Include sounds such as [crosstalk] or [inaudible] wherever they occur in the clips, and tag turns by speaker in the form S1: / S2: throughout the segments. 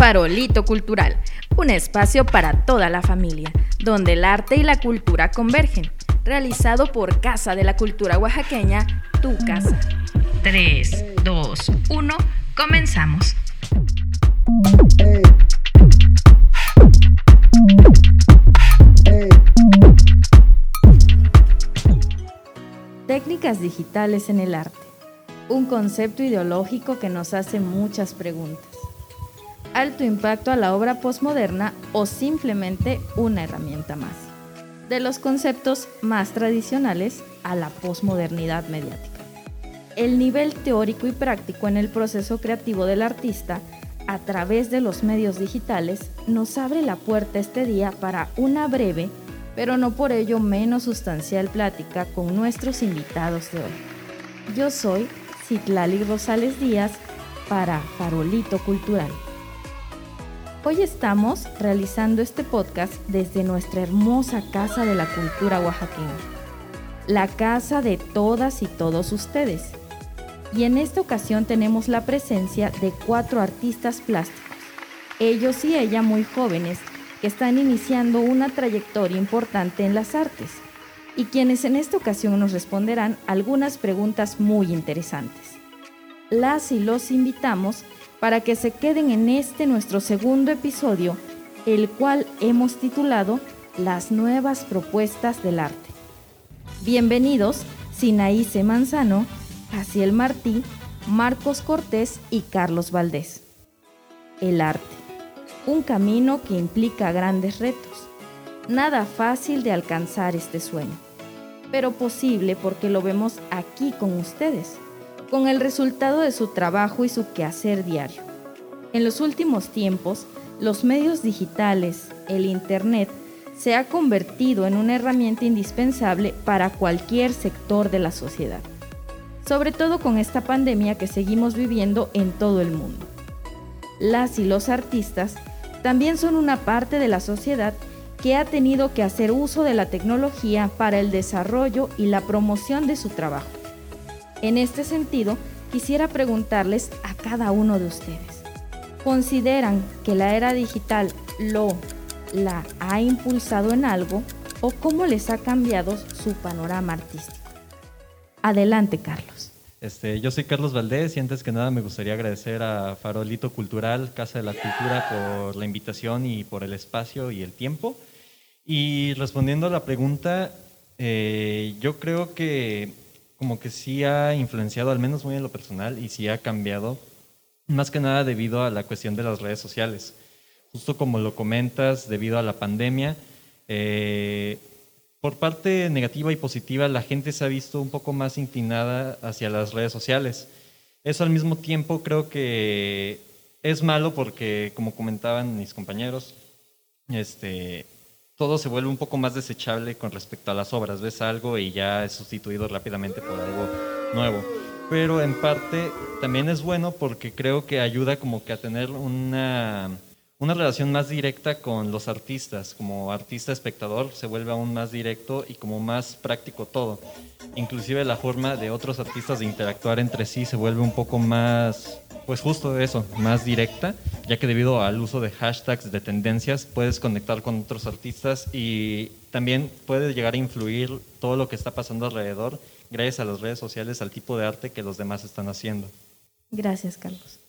S1: Farolito Cultural, un espacio para toda la familia, donde el arte y la cultura convergen. Realizado por Casa de la Cultura Oaxaqueña, tu casa. 3, 2, 1, comenzamos. Técnicas digitales en el arte. Un concepto ideológico que nos hace muchas preguntas. Alto impacto a la obra postmoderna o simplemente una herramienta más. De los conceptos más tradicionales a la posmodernidad mediática. El nivel teórico y práctico en el proceso creativo del artista a través de los medios digitales nos abre la puerta este día para una breve, pero no por ello menos sustancial plática con nuestros invitados de hoy. Yo soy Citlali Rosales Díaz para Farolito Cultural. Hoy estamos realizando este podcast desde nuestra hermosa Casa de la Cultura Oaxaqueña, la casa de todas y todos ustedes y en esta ocasión tenemos la presencia de cuatro artistas plásticos, ellos y ella muy jóvenes, que están iniciando una trayectoria importante en las artes y quienes en esta ocasión nos responderán algunas preguntas muy interesantes. Las y los invitamos para que se queden en este nuestro segundo episodio, el cual hemos titulado Las nuevas propuestas del arte. Bienvenidos, Sinaíce Manzano, Jaciel Martí, Marcos Cortés y Carlos Valdés. El arte. Un camino que implica grandes retos. Nada fácil de alcanzar este sueño, pero posible porque lo vemos aquí con ustedes, con el resultado de su trabajo y su quehacer diario. En los últimos tiempos, los medios digitales, el Internet, se ha convertido en una herramienta indispensable para cualquier sector de la sociedad sobre todo con esta pandemia que seguimos viviendo en todo el mundo. Las y los artistas también son una parte de la sociedad que ha tenido que hacer uso de la tecnología para el desarrollo y la promoción de su trabajo. En este sentido, quisiera preguntarles a cada uno de ustedes, ¿consideran que la era digital lo, la ha impulsado en algo o cómo les ha cambiado su panorama artístico? Adelante, Carlos.
S2: Este, yo soy Carlos Valdés y antes que nada me gustaría agradecer a Farolito Cultural, Casa de la Cultura, por la invitación y por el espacio y el tiempo. Y respondiendo a la pregunta, eh, yo creo que como que sí ha influenciado, al menos muy en lo personal, y sí ha cambiado, más que nada debido a la cuestión de las redes sociales. Justo como lo comentas, debido a la pandemia, eh, por parte negativa y positiva, la gente se ha visto un poco más inclinada hacia las redes sociales. Eso al mismo tiempo creo que es malo porque, como comentaban mis compañeros, este, todo se vuelve un poco más desechable con respecto a las obras. Ves algo y ya es sustituido rápidamente por algo nuevo. Pero en parte también es bueno porque creo que ayuda como que a tener una una relación más directa con los artistas. Como artista espectador se vuelve aún más directo y como más práctico todo. Inclusive la forma de otros artistas de interactuar entre sí se vuelve un poco más, pues justo eso, más directa, ya que debido al uso de hashtags, de tendencias, puedes conectar con otros artistas y también puede llegar a influir todo lo que está pasando alrededor gracias a las redes sociales, al tipo de arte que los demás están haciendo.
S1: Gracias, Carlos.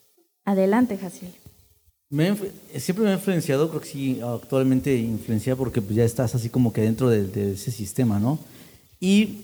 S1: Adelante, Jaciel
S3: siempre me ha influenciado, creo que sí, actualmente influencia porque pues ya estás así como que dentro de, ese sistema, ¿no? Y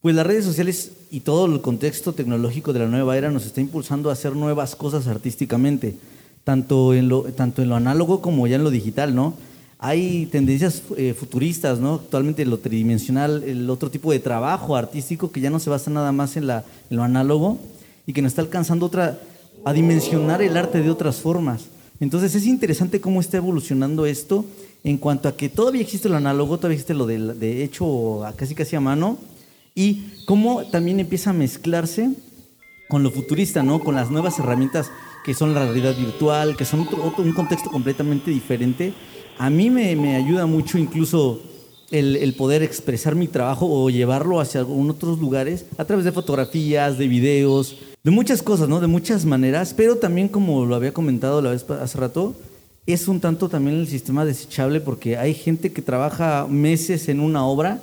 S3: pues las redes sociales y todo el contexto tecnológico de la nueva era nos está impulsando a hacer nuevas cosas artísticamente, tanto en lo, tanto en lo análogo como ya en lo digital, ¿no? Hay tendencias eh, futuristas, ¿no? Actualmente lo tridimensional, el otro tipo de trabajo artístico que ya no se basa nada más en, la, en lo análogo y que nos está alcanzando otra, a dimensionar el arte de otras formas. Entonces es interesante cómo está evolucionando esto en cuanto a que todavía existe lo análogo, todavía existe lo de, hecho casi casi a mano, y cómo también empieza a mezclarse con lo futurista, ¿no? Con las nuevas herramientas que son la realidad virtual, que son otro, un contexto completamente diferente. A mí me, ayuda mucho incluso el, el, poder expresar mi trabajo o llevarlo hacia otros lugares a través de fotografías, de videos, de muchas cosas, ¿no? De muchas maneras, pero también como lo había comentado la vez hace rato, es un tanto también el sistema desechable porque hay gente que trabaja meses en una obra,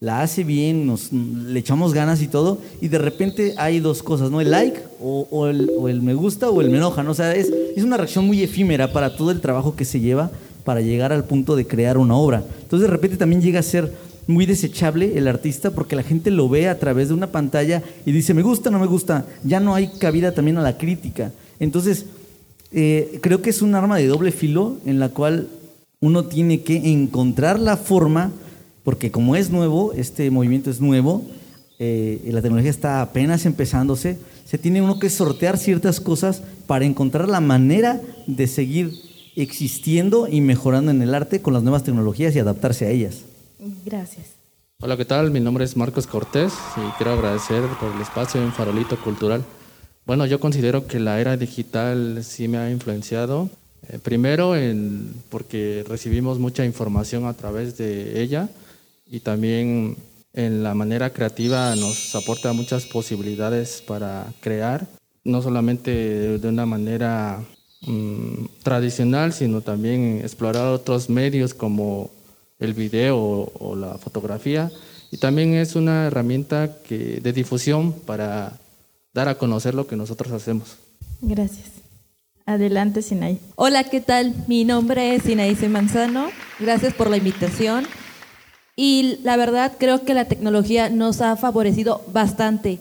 S3: la hace bien, nos, le echamos ganas y todo, y de repente hay dos cosas, ¿no? El like o, el, me gusta o el me enoja, ¿no? O sea, es, es una reacción muy efímera para todo el trabajo que se lleva para llegar al punto de crear una obra. Entonces de repente también llega a ser muy desechable el artista porque la gente lo ve a través de una pantalla y dice, me gusta, no me gusta, ya no hay cabida también a la crítica. Entonces, eh, creo que es un arma de doble filo en la cual uno tiene que encontrar la forma, porque como es nuevo, este movimiento es nuevo, eh, la tecnología está apenas empezándose, se tiene uno que sortear ciertas cosas para encontrar la manera de seguir existiendo y mejorando en el arte con las nuevas tecnologías y adaptarse a ellas.
S1: Gracias.
S4: Hola, ¿qué tal? Mi nombre es Marcos Cortés y quiero agradecer por el espacio en Farolito Cultural. Bueno, yo considero que la era digital sí me ha influenciado. Eh, primero, en, porque recibimos mucha información a través de ella y también en la manera creativa nos aporta muchas posibilidades para crear, no solamente de una manera mm, tradicional, sino también explorar otros medios como el video o, la fotografía. Y también es una herramienta que, de difusión para dar a conocer lo que nosotros hacemos.
S1: Gracias. Adelante, Sinay.
S5: Hola, ¿qué tal? Mi nombre es Sinaí Manzano. Gracias por la invitación. Y la verdad creo que la tecnología nos ha favorecido bastante,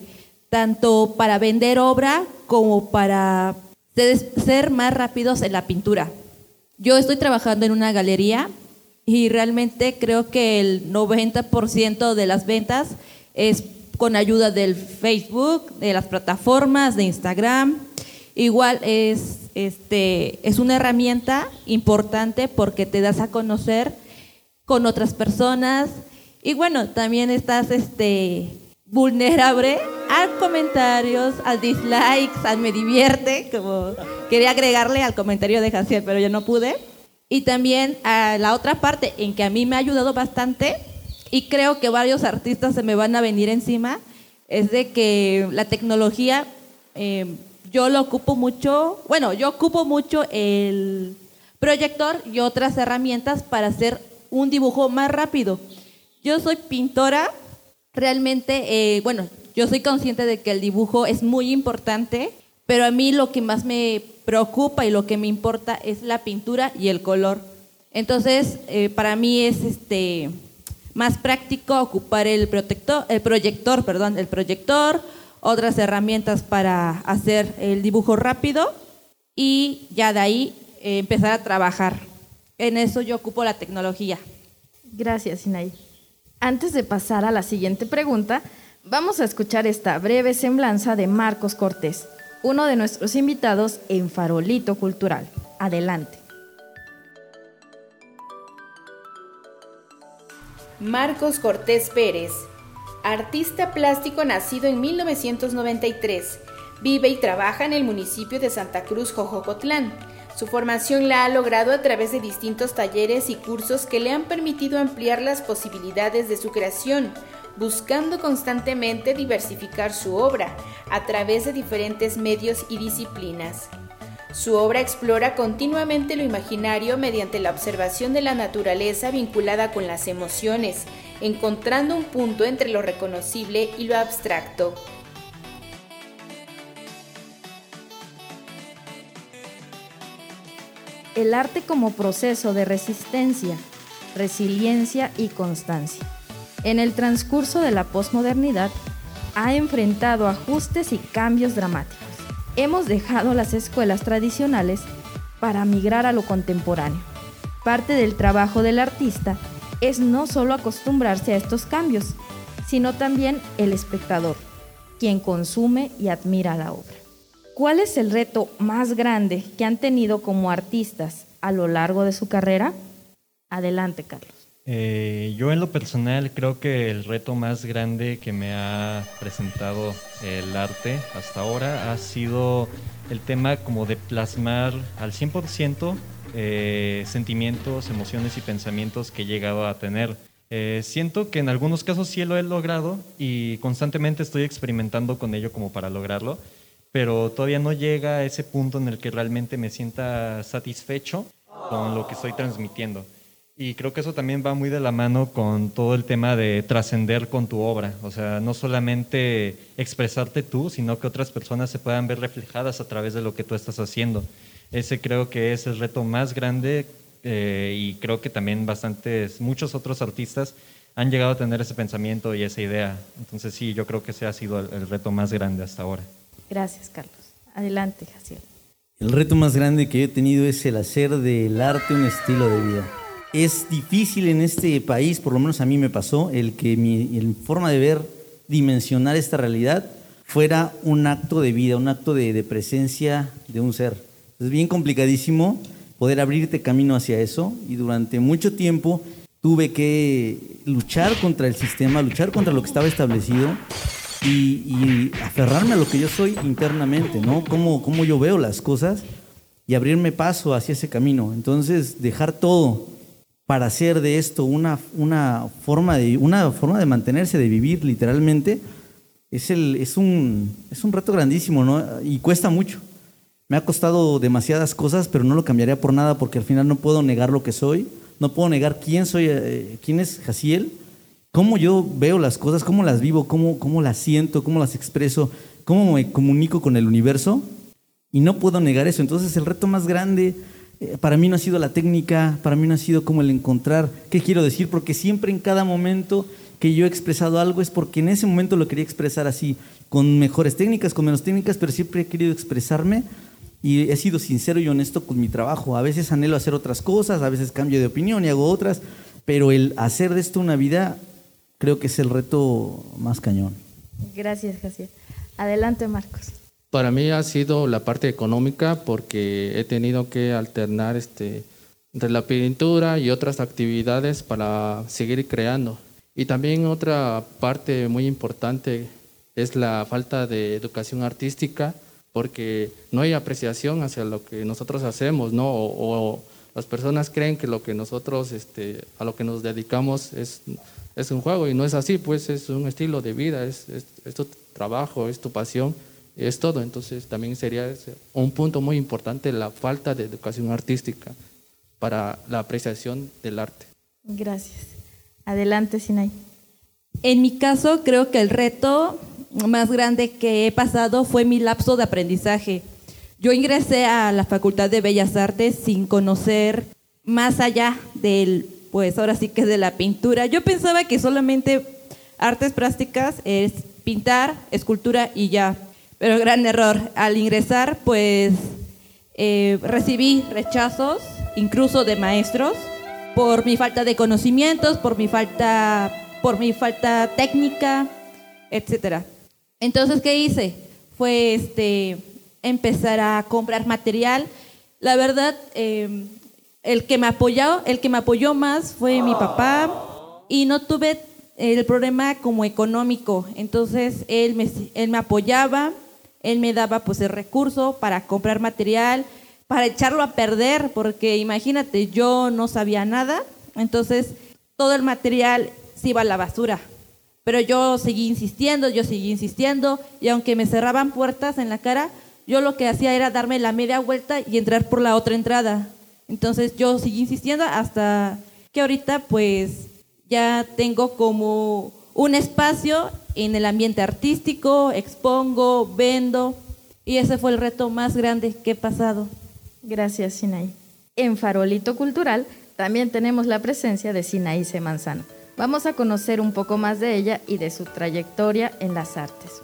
S5: tanto para vender obra como para ser más rápidos en la pintura. Yo estoy trabajando en una galería y realmente creo que el 90% de las ventas es con ayuda del Facebook, de las plataformas, de Instagram. Igual es, este, es una herramienta importante porque te das a conocer con otras personas y bueno, también estás este, vulnerable a comentarios, a dislikes, al me divierte, como quería agregarle al comentario de Jaciel, pero yo no pude. Y también a la otra parte en que a mí me ha ayudado bastante y creo que varios artistas se me van a venir encima, es de que la tecnología, eh, yo lo ocupo mucho, bueno, yo ocupo mucho el proyector y otras herramientas para hacer un dibujo más rápido. Yo soy pintora, realmente, eh, bueno, yo soy consciente de que el dibujo es muy importante, pero a mí lo que más me preocupa y lo que me importa es la pintura y el color. Entonces, eh, para mí es este más práctico ocupar el, protector, el proyector, perdón, el proyector, otras herramientas para hacer el dibujo rápido y ya de ahí eh, empezar a trabajar. En eso yo ocupo la tecnología.
S1: Gracias, Inay. Antes de pasar a la siguiente pregunta, vamos a escuchar esta breve semblanza de Marcos Cortés uno de nuestros invitados en Farolito Cultural. Adelante.
S6: Marcos Cortés Pérez, artista plástico nacido en 1993, vive y trabaja en el municipio de Santa Cruz, Jojocotlán. Su formación la ha logrado a través de distintos talleres y cursos que le han permitido ampliar las posibilidades de su creación, buscando constantemente diversificar su obra a través de diferentes medios y disciplinas. Su obra explora continuamente lo imaginario mediante la observación de la naturaleza vinculada con las emociones, encontrando un punto entre lo reconocible y lo abstracto.
S1: El arte como proceso de resistencia, resiliencia y constancia en el transcurso de la posmodernidad, ha enfrentado ajustes y cambios dramáticos. Hemos dejado las escuelas tradicionales para migrar a lo contemporáneo. Parte del trabajo del artista es no solo acostumbrarse a estos cambios, sino también el espectador, quien consume y admira la obra. ¿Cuál es el reto más grande que han tenido como artistas a lo largo de su carrera? Adelante, Carlos.
S2: Eh, yo en lo personal creo que el reto más grande que me ha presentado el arte hasta ahora ha sido el tema como de plasmar al 100% eh, sentimientos, emociones y pensamientos que he llegado a tener. Eh, siento que en algunos casos sí lo he logrado y constantemente estoy experimentando con ello como para lograrlo, pero todavía no llega a ese punto en el que realmente me sienta satisfecho con lo que estoy transmitiendo. Y creo que eso también va muy de la mano con todo el tema de trascender con tu obra. O sea, no solamente expresarte tú, sino que otras personas se puedan ver reflejadas a través de lo que tú estás haciendo. Ese creo que es el reto más grande eh, y creo que también bastantes, muchos otros artistas han llegado a tener ese pensamiento y esa idea. Entonces sí, yo creo que ese ha sido el, reto más grande hasta ahora.
S1: Gracias, Carlos. Adelante, Jaciel.
S3: El reto más grande que he tenido es el hacer del arte un estilo de vida. Es difícil en este país, por lo menos a mí me pasó, el que mi forma de ver, dimensionar esta realidad, fuera un acto de vida, un acto de, presencia de un ser. Es bien complicadísimo poder abrirte camino hacia eso y durante mucho tiempo tuve que luchar contra el sistema, luchar contra lo que estaba establecido y, aferrarme a lo que yo soy internamente, ¿no? Cómo, cómo yo veo las cosas y abrirme paso hacia ese camino. Entonces, dejar todo para hacer de esto una, una, forma, de, una forma de mantenerse, de vivir literalmente, es, el, es, un, es un reto grandísimo ¿no? y cuesta mucho. Me ha costado demasiadas cosas, pero no lo cambiaría por nada porque al final no puedo negar lo que soy, no puedo negar quién soy, eh, quién es Jaciel, cómo yo veo las cosas, cómo las vivo, cómo, cómo las siento, cómo las expreso, cómo me comunico con el universo y no puedo negar eso. Entonces el reto más grande eh, para mí no ha sido la técnica, para mí no ha sido como el encontrar qué quiero decir, porque siempre en cada momento que yo he expresado algo es porque en ese momento lo quería expresar así, con mejores técnicas, con menos técnicas, pero siempre he querido expresarme y he sido sincero y honesto con mi trabajo. A veces anhelo hacer otras cosas, a veces cambio de opinión y hago otras, pero el hacer de esto una vida creo que es el reto más cañón.
S1: Gracias, Jaciel. Adelante, Marcos.
S4: Para mí ha sido la parte económica porque he tenido que alternar este, entre la pintura y otras actividades para seguir creando. Y también otra parte muy importante es la falta de educación artística porque no hay apreciación hacia lo que nosotros hacemos, ¿no? O, las personas creen que lo que nosotros, este, a lo que nos dedicamos es, es un juego y no es así, pues es un estilo de vida, es, es tu trabajo, es tu pasión es todo. Entonces también sería un punto muy importante la falta de educación artística para la apreciación del arte.
S1: Gracias. Adelante, Sinay.
S5: En mi caso, creo que el reto más grande que he pasado fue mi lapso de aprendizaje. Yo ingresé a la Facultad de Bellas Artes sin conocer más allá del, pues ahora sí que de la pintura. Yo pensaba que solamente artes plásticas es pintar, escultura y ya. Pero gran error. Al ingresar, pues eh, recibí rechazos, incluso de maestros, por mi falta de conocimientos, por mi falta, por mi falta técnica, etcétera. Entonces, ¿qué hice? Fue este, empezar a comprar material. La verdad, em, el que me apoyó, el que me apoyó más fue mi papá y no tuve el problema como económico. Entonces él me, él me apoyaba, él me daba pues el recurso para comprar material, para echarlo a perder, porque imagínate, yo no sabía nada, entonces todo el material se iba a la basura. Pero yo seguí insistiendo, yo seguí insistiendo, y aunque me cerraban puertas en la cara, yo lo que hacía era darme la media vuelta y entrar por la otra entrada. Entonces yo seguí insistiendo hasta que ahorita pues ya tengo como un espacio en el ambiente artístico, expongo, vendo, y ese fue el reto más grande que he pasado.
S1: Gracias, Sinaí. En Farolito Cultural también tenemos la presencia de Sinaí C. Manzano. Vamos a conocer un poco más de ella y de su trayectoria en las artes.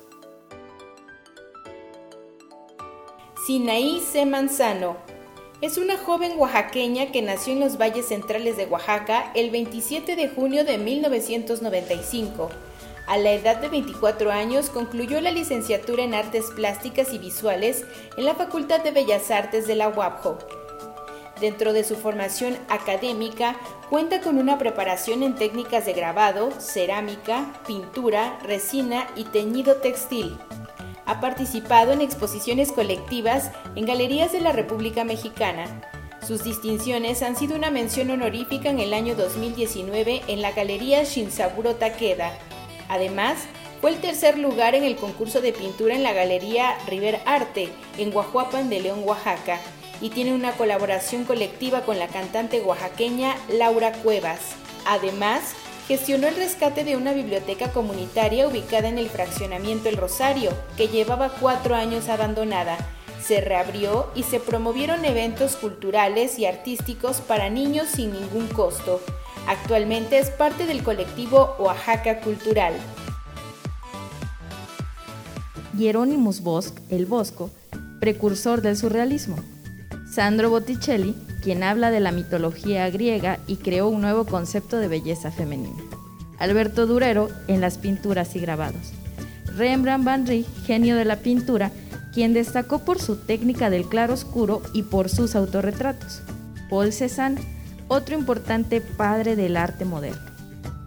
S6: Sinaí C. Manzano es una joven oaxaqueña que nació en los valles centrales de Oaxaca el 27 de junio de 1995 a la edad de 24 años concluyó la licenciatura en Artes Plásticas y Visuales en la Facultad de Bellas Artes de la UAPJO. Dentro de su formación académica, cuenta con una preparación en técnicas de grabado, cerámica, pintura, resina y teñido textil. Ha participado en exposiciones colectivas en galerías de la República Mexicana. Sus distinciones han sido una mención honorífica en el año 2019 en la Galería Shinsaburo Takeda Además, Fue el tercer lugar en el concurso de pintura en la Galería River Arte, en Guajuapan de León, Oaxaca, y tiene una colaboración colectiva con la cantante oaxaqueña Laura Cuevas. Además, gestionó el rescate de una biblioteca comunitaria ubicada en el fraccionamiento El Rosario, que llevaba cuatro años abandonada. Se reabrió y se promovieron eventos culturales y artísticos para niños sin ningún costo. Actualmente es parte del colectivo Oaxaca Cultural.
S1: Hieronymus Bosch, el Bosco, precursor del surrealismo. Sandro Botticelli, quien habla de la mitología griega y creó un nuevo concepto de belleza femenina. Alberto Durero, en las pinturas y grabados. Rembrandt van Rijn, genio de la pintura, quien destacó por su técnica del claro oscuro y por sus autorretratos. Paul Cézanne, otro importante padre del arte moderno,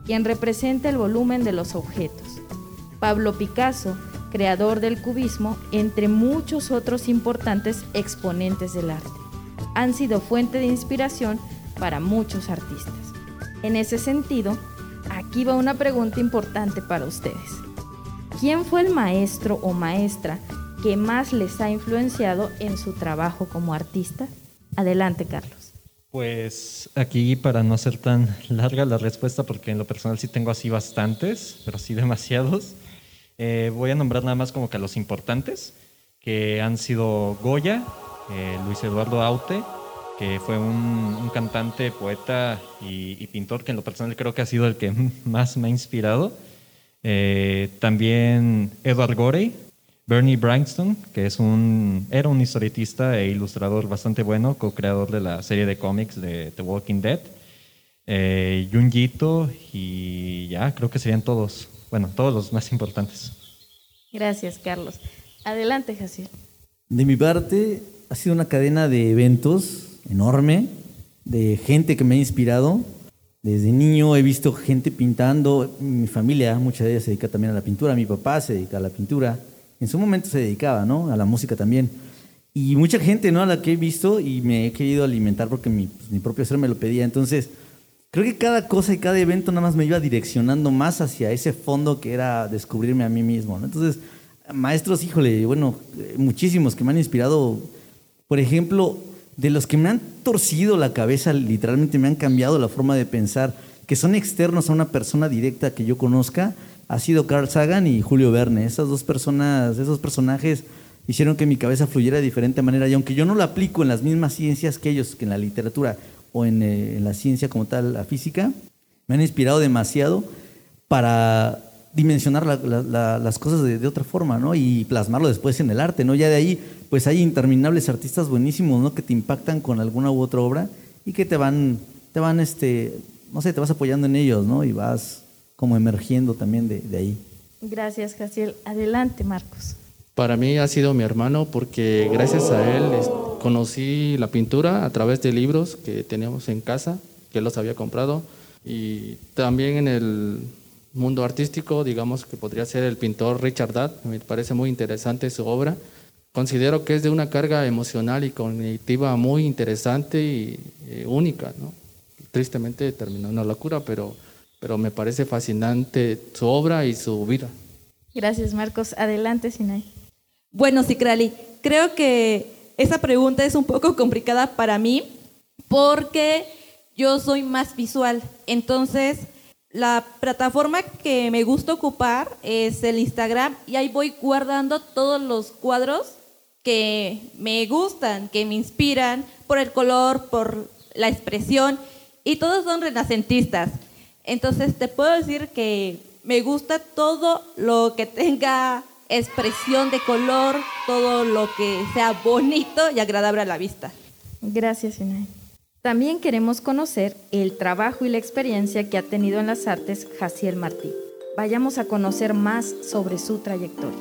S1: quien representa el volumen de los objetos. Pablo Picasso, creador del cubismo, entre muchos otros importantes exponentes del arte. Han sido fuente de inspiración para muchos artistas. En ese sentido, aquí va una pregunta importante para ustedes. ¿Quién fue el maestro o maestra que más les ha influenciado en su trabajo como artista? Adelante, Carlos.
S2: Pues aquí para no ser tan larga la respuesta, porque en lo personal sí tengo así bastantes, pero sí demasiados. Eh, voy a nombrar nada más como que a los importantes, que han sido Goya, eh, Luis Eduardo Aute, que fue un, cantante, poeta y, pintor que en lo personal creo que ha sido el que [laughs] más me ha inspirado. Eh, también Edward Gorey, Bernie Bryanston, que es un, era un historietista e ilustrador bastante bueno, co-creador de la serie de cómics de The Walking Dead. Eh, Junjito y ya, creo que serían todos bueno, todos los más importantes.
S1: Gracias, Carlos. Adelante, Jaciel.
S3: De mi parte, ha sido una cadena de eventos enorme, de gente que me ha inspirado. Desde niño he visto gente pintando, mi familia, mucha de ellas se dedica también a la pintura, mi papá se dedica a la pintura, en su momento se dedicaba, ¿no? A la música también. Y mucha gente, ¿no? A la que he visto y me he querido alimentar porque mi, pues, mi propio ser me lo pedía. Entonces, creo que cada cosa y cada evento nada más me iba direccionando más hacia ese fondo que era descubrirme a mí mismo. Entonces, maestros, híjole, bueno, muchísimos que me han inspirado. Por ejemplo, de los que me han torcido la cabeza, literalmente me han cambiado la forma de pensar, que son externos a una persona directa que yo conozca, ha sido Carl Sagan y Julio Verne. Esas dos personas, esos personajes hicieron que mi cabeza fluyera de diferente manera. Y aunque yo no lo aplico en las mismas ciencias que ellos, que en la literatura, o eh, en, la ciencia como tal, la física, me han inspirado demasiado para dimensionar las cosas de, otra forma, ¿no? Y plasmarlo después en el arte, ¿no? Ya de ahí, pues hay interminables artistas buenísimos, ¿no? Que te impactan con alguna u otra obra y que te van, te van, este, no sé, te vas apoyando en ellos, ¿no? Y vas como emergiendo también de, de ahí.
S1: Gracias, Jaciel. Adelante, Marcos.
S4: Para mí ha sido mi hermano porque gracias a él conocí la pintura a través de libros que teníamos en casa, que los había comprado. Y también en el mundo artístico, digamos que podría ser el pintor Richard Dadd, me parece muy interesante su obra. Considero que es de una carga emocional y cognitiva muy interesante y única. ¿no? Tristemente terminó en una locura, pero, pero me parece fascinante su obra y su vida.
S1: Gracias, Marcos. Adelante, Sinay.
S5: Bueno, Cicrali, creo que esa pregunta es un poco complicada para mí porque yo soy más visual. Entonces, la plataforma que me gusta ocupar es el Instagram y ahí voy guardando todos los cuadros que me gustan, que me inspiran por el color, por la expresión y todos son renacentistas. Entonces, te puedo decir que me gusta todo lo que tenga expresión de color, todo lo que sea bonito y agradable a la vista.
S1: Gracias, Inay. También queremos conocer el trabajo y la experiencia que ha tenido en las artes Jaciel Martí. Vayamos a conocer más sobre su trayectoria.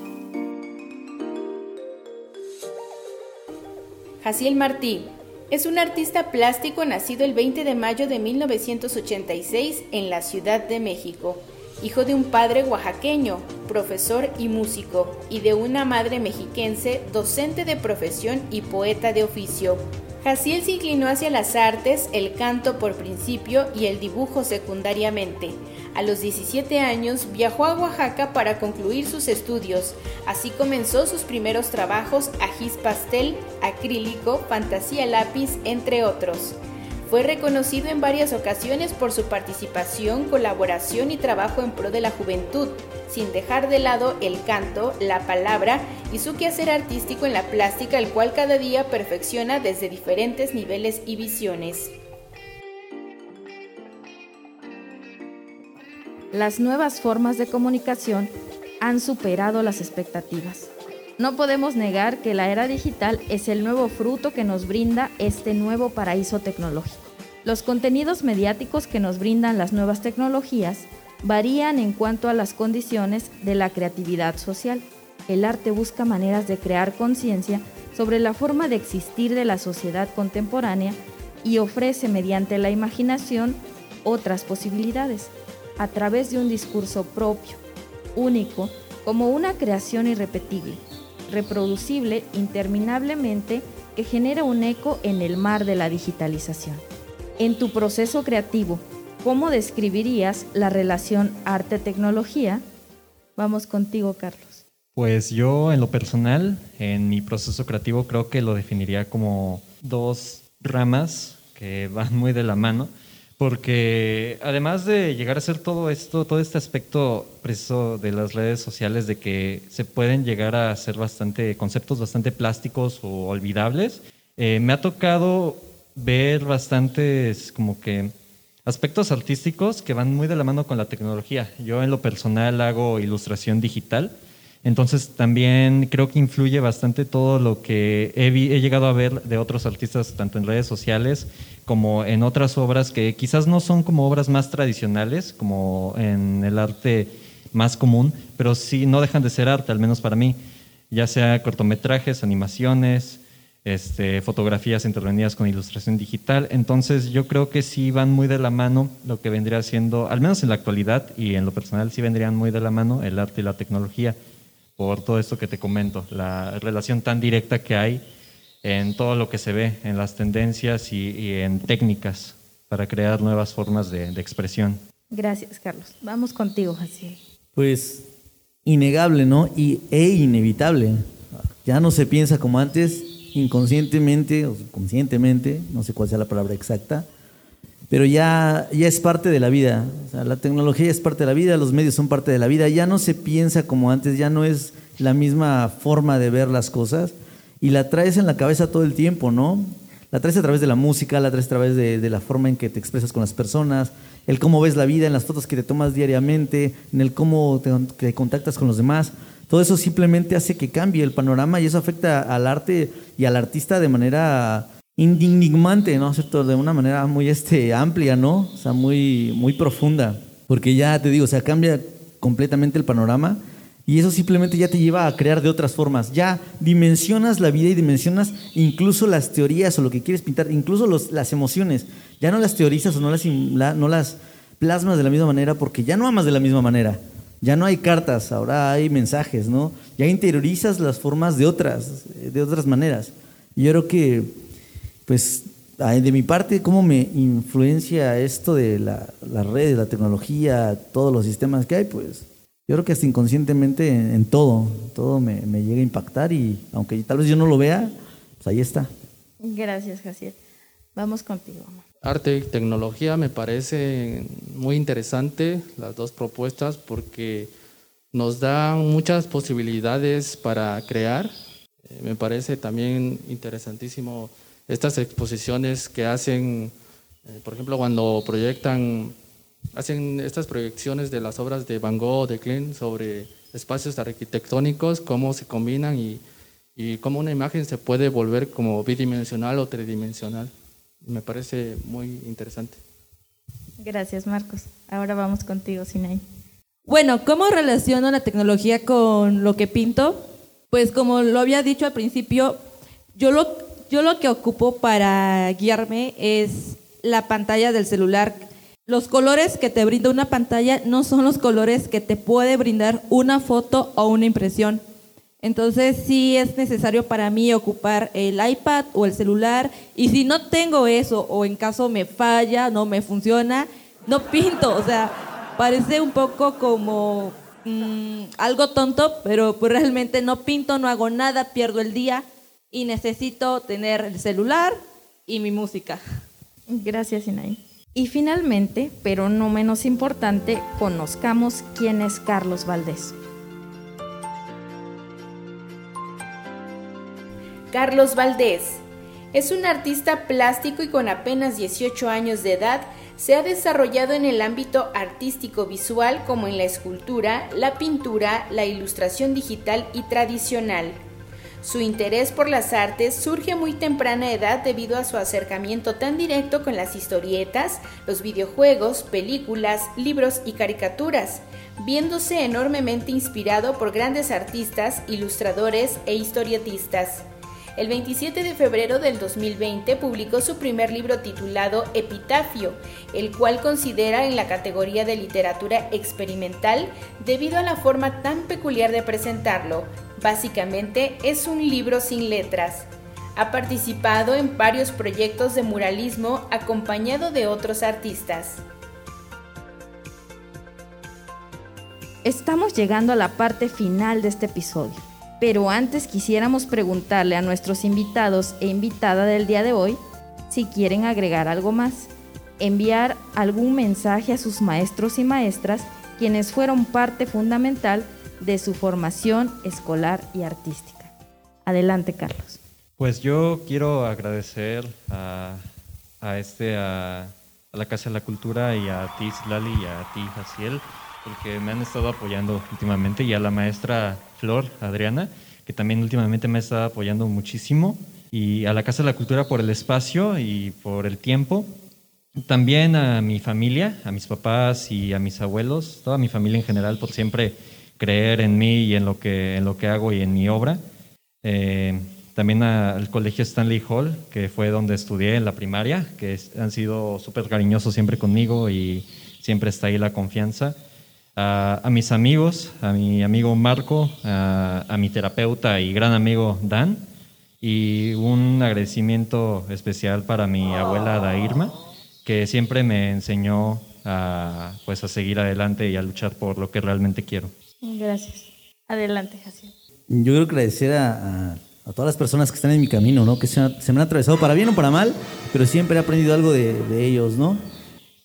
S6: Jaciel Martí es un artista plástico nacido el 20 de mayo de 1986 en la Ciudad de México hijo de un padre oaxaqueño, profesor y músico, y de una madre mexiquense, docente de profesión y poeta de oficio. Jaciel se inclinó hacia las artes, el canto por principio y el dibujo secundariamente. A los 17 años viajó a Oaxaca para concluir sus estudios. Así comenzó sus primeros trabajos a gis pastel, acrílico, fantasía lápiz, entre otros. Fue reconocido en varias ocasiones por su participación, colaboración y trabajo en pro de la juventud, sin dejar de lado el canto, la palabra y su quehacer artístico en la plástica, el cual cada día perfecciona desde diferentes niveles y visiones.
S1: Las nuevas formas de comunicación han superado las expectativas. No podemos negar que la era digital es el nuevo fruto que nos brinda este nuevo paraíso tecnológico. Los contenidos mediáticos que nos brindan las nuevas tecnologías varían en cuanto a las condiciones de la creatividad social. El arte busca maneras de crear conciencia sobre la forma de existir de la sociedad contemporánea y ofrece mediante la imaginación otras posibilidades, a través de un discurso propio, único, como una creación irrepetible reproducible interminablemente que genera un eco en el mar de la digitalización. En tu proceso creativo, ¿cómo describirías la relación arte-tecnología? Vamos contigo, Carlos.
S2: Pues yo en lo personal, en mi proceso creativo, creo que lo definiría como dos ramas que [laughs] van muy de la mano porque además de llegar a ser todo esto, todo este aspecto preciso de las redes sociales, de que se pueden llegar a ser bastante conceptos bastante plásticos o olvidables, eh, me ha tocado ver bastantes como que aspectos artísticos que van muy de la mano con la tecnología. Yo en lo personal hago ilustración digital entonces también creo que influye bastante todo lo que he, llegado a ver de otros artistas, tanto en redes sociales como en otras obras que quizás no son como obras más tradicionales, como en el arte más común, pero sí no dejan de ser arte, al menos para mí, ya sea cortometrajes, animaciones, este, fotografías intervenidas con ilustración digital. Entonces yo creo que sí van muy de la mano lo que vendría siendo, al menos en la actualidad y en lo personal sí vendrían muy de la mano el arte y la tecnología por todo esto que te comento, la relación tan directa que hay en todo lo que se ve, en las tendencias y, en técnicas para crear nuevas formas de, expresión.
S1: Gracias, Carlos. Vamos contigo, así.
S3: Pues innegable, ¿no? Y, e inevitable. Ya no se piensa como antes, inconscientemente o conscientemente, no sé cuál sea la palabra exacta, pero ya, ya es parte de la vida. la tecnología es parte de la vida, los medios son parte de la vida. Ya no se piensa como antes, ya no es la misma forma de ver las cosas y la traes en la cabeza todo el tiempo, ¿no? La traes a través de la música, la traes a través de, la forma en que te expresas con las personas, el cómo ves la vida, en las fotos que te tomas diariamente, en el cómo te, te contactas con los demás. Todo eso simplemente hace que cambie el panorama y eso afecta al arte y al artista de manera indignante, ¿no? ¿Cierto? De una manera muy este, amplia, ¿no? O sea, muy, muy profunda. Porque ya te digo, o sea, cambia completamente el panorama y eso simplemente ya te lleva a crear de otras formas. Ya dimensionas la vida y dimensionas incluso las teorías o lo que quieres pintar, incluso los, las emociones. Ya no las teorizas o no las, no las plasmas de la misma manera porque ya no amas de la misma manera. Ya no hay cartas, ahora hay mensajes, ¿no? Ya interiorizas las formas de otras, de otras maneras. Y yo creo que pues de mi parte, ¿cómo me influencia esto de la, las redes, la tecnología, todos los sistemas que hay? Pues yo creo que hasta inconscientemente en, todo, todo me, llega a impactar y aunque tal vez yo no lo vea, pues ahí está.
S1: Gracias, Jaciel. Vamos contigo.
S4: Arte y tecnología me parece muy interesante las dos propuestas porque nos dan muchas posibilidades para crear. Eh, me parece también interesantísimo estas exposiciones que hacen, eh, por ejemplo, cuando proyectan, hacen estas proyecciones de las obras de Van Gogh, de Klein, sobre espacios arquitectónicos, cómo se combinan y, cómo una imagen se puede volver como bidimensional o tridimensional. Me parece muy interesante.
S1: Gracias, Marcos. Ahora vamos contigo, Sinay.
S5: Bueno, ¿cómo relaciono la tecnología con lo que pinto? Pues como lo había dicho al principio, yo lo yo lo que ocupo para guiarme es la pantalla del celular. Los colores que te brinda una pantalla no son los colores que te puede brindar una foto o una impresión. Entonces sí es necesario para mí ocupar el iPad o el celular y si no tengo eso o en caso me falla, no me funciona, no pinto. O sea, parece un poco como mm, algo tonto, pero pues realmente no pinto, no hago nada, pierdo el día y necesito tener el celular y mi música.
S1: Gracias, Inay. Y finalmente, pero no menos importante, conozcamos quién es Carlos Valdés.
S6: Carlos Valdés es un artista plástico y con apenas 18 años de edad se ha desarrollado en el ámbito artístico visual como en la escultura, la pintura, la ilustración digital y tradicional. Su interés por las artes surge a muy temprana edad debido a su acercamiento tan directo con las historietas, los videojuegos, películas, libros y caricaturas, viéndose enormemente inspirado por grandes artistas, ilustradores e historietistas. El 27 de febrero del 2020 publicó su primer libro titulado Epitafio, el cual considera en la categoría de literatura experimental debido a la forma tan peculiar de presentarlo. Básicamente es un libro sin letras. Ha participado en varios proyectos de muralismo acompañado de otros artistas.
S1: Estamos llegando a la parte final de este episodio. Pero antes quisiéramos preguntarle a nuestros invitados e invitada del día de hoy si quieren agregar algo más, enviar algún mensaje a sus maestros y maestras quienes fueron parte fundamental de su formación escolar y artística. Adelante, Carlos.
S2: Pues yo quiero agradecer a, este, a, la Casa de la Cultura y a ti, Lali, y a ti, Jaciel, porque me han estado apoyando últimamente, y a la maestra Flor, Adriana, que también últimamente me ha estado apoyando muchísimo, y a la Casa de la Cultura por el espacio y por el tiempo. También a mi familia, a mis papás y a mis abuelos, toda mi familia en general, por siempre creer en mí y en lo que, en lo que hago y en mi obra. Eh, también al colegio Stanley Hall, que fue donde estudié en la primaria, que han sido súper cariñosos siempre conmigo y siempre está ahí la confianza a, mis amigos, a mi amigo Marco, a, mi terapeuta y gran amigo Dan, y un agradecimiento especial para mi abuela Dairma, que siempre me enseñó a, pues, a seguir adelante y a luchar por lo que realmente quiero.
S1: Gracias. Adelante, Jaciel.
S3: Yo quiero agradecer a, a, todas las personas que están en mi camino, ¿no? que se, se, me han atravesado para bien o para mal, pero siempre he aprendido algo de, ellos, ¿no?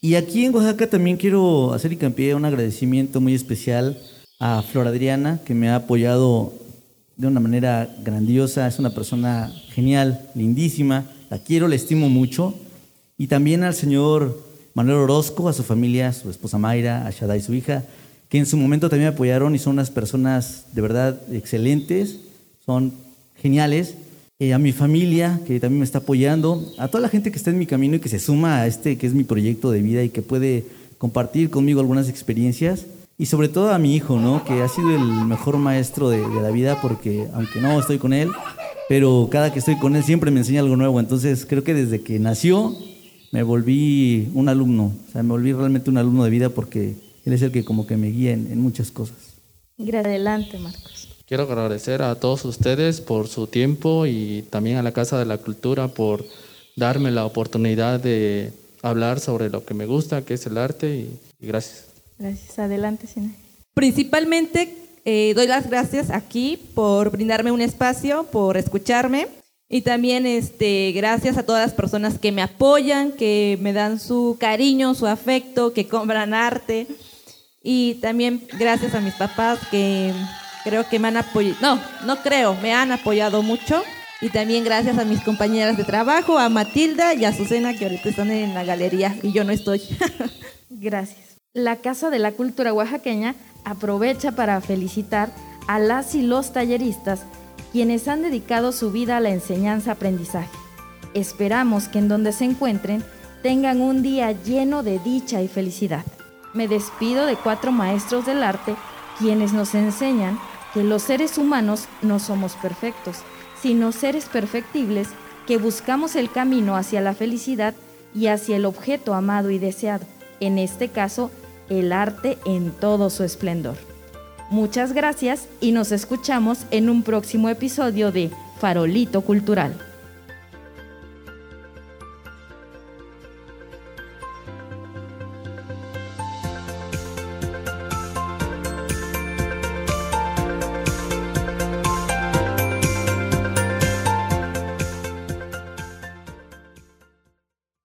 S3: Y aquí en Oaxaca también quiero hacer un agradecimiento muy especial a Flor Adriana, que me ha apoyado de una manera grandiosa. Es una persona genial, lindísima. La quiero, la estimo mucho. Y también al señor Manuel Orozco, a su familia, a su esposa Mayra, a Shada y su hija, que en su momento también me apoyaron y son unas personas de verdad excelentes, son geniales. Eh, a mi familia, que también me está apoyando, a toda la gente que está en mi camino y que se suma a este que es mi proyecto de vida y que puede compartir conmigo algunas experiencias. Y sobre todo a mi hijo, ¿no? Que ha sido el mejor maestro de, la vida porque, aunque no estoy con él, pero cada que estoy con él siempre me enseña algo nuevo. Entonces creo que desde que nació me volví un alumno, o sea, me volví realmente un alumno de vida porque él es el que como que me guía en, en muchas cosas.
S1: Adelante, Marcos.
S4: Quiero agradecer a todos ustedes por su tiempo y también a la Casa de la Cultura por darme la oportunidad de hablar sobre lo que me gusta, que es el arte, y, gracias.
S1: Gracias. Adelante, Sina.
S5: Principalmente eh, doy las gracias aquí por brindarme un espacio, por escucharme. Y también este, gracias a todas las personas que me apoyan, que me dan su cariño, su afecto, que compran arte. Y también gracias a mis papás que Creo que me han apoyado, no, no creo, me han apoyado mucho. Y también gracias a mis compañeras de trabajo, a Matilda y a Susana, que ahorita están en la galería y yo no estoy. [laughs]
S1: gracias. La Casa de la Cultura Oaxaqueña aprovecha para felicitar a las y los talleristas quienes han dedicado su vida a la enseñanza-aprendizaje. Esperamos que en donde se encuentren tengan un día lleno de dicha y felicidad. Me despido de cuatro maestros del arte quienes nos enseñan que los seres humanos no somos perfectos, sino seres perfectibles que buscamos el camino hacia la felicidad y hacia el objeto amado y deseado, en este caso, el arte en todo su esplendor. Muchas gracias y nos escuchamos en un próximo episodio de Farolito Cultural.